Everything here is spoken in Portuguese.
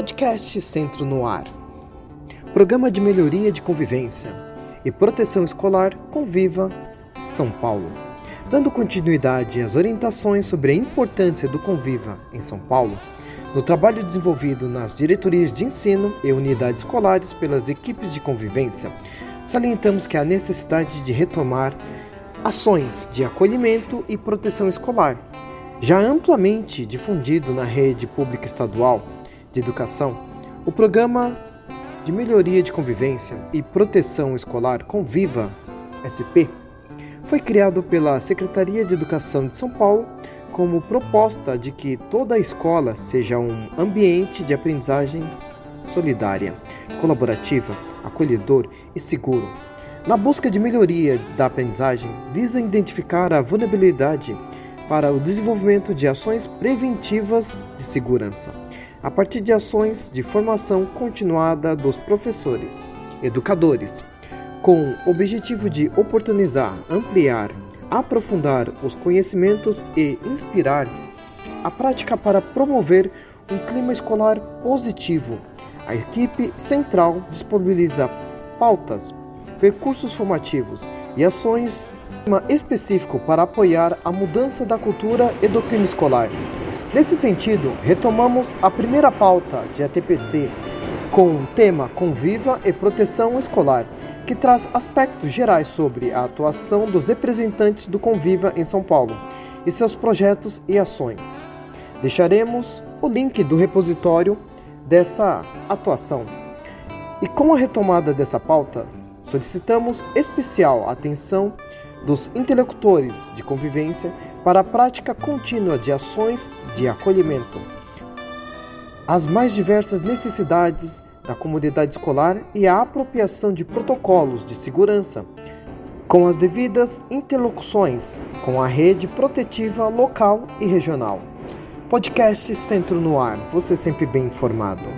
Podcast Centro no Ar. Programa de melhoria de convivência e proteção escolar Conviva São Paulo. Dando continuidade às orientações sobre a importância do Conviva em São Paulo, no trabalho desenvolvido nas diretorias de ensino e unidades escolares pelas equipes de convivência, salientamos que há necessidade de retomar ações de acolhimento e proteção escolar, já anplamente difundido na rede pública estadual de Educação, o Programa de Melhoria de Convivência e Proteção Escolar Conviva SP foi criado pela Secretaria de Educação de São Paulo como proposta de que toda a escola seja um ambiente de aprendizagem solidária, colaborativa, acolhedor e seguro. Na busca de melhoria da aprendizagem, visa identificar a vulnerabilidade para o desenvolvimento de ações preventivas de segurança a partir de ações de formação continuada dos professores, educadores, com o objetivo de oportunizar, ampliar, aprofundar os conhecimentos e inspirar a prática para promover um clima escolar positivo. A equipe central disponibiliza pautas, percursos formativos e ações específico para apoiar a mudança da cultura e do clima escolar Nesse sentido, retomamos a primeira pauta de ATPC com o tema Conviva e Proteção Escolar, que traz aspectos gerais sobre a atuação dos representantes do Conviva em São Paulo e seus projetos e ações. Deixaremos o link do repositório dessa atuação. E com a retomada dessa pauta, solicitamos especial atenção dos interlocutores de convivência para a prática contínua de ações de acolhimento às mais diversas necessidades da comunidade escolar e a apropriação de protocolos de segurança, com as devidas interlocuções com a rede protetiva local e regional. Podcast Centro no Ar, você sempre bem informado.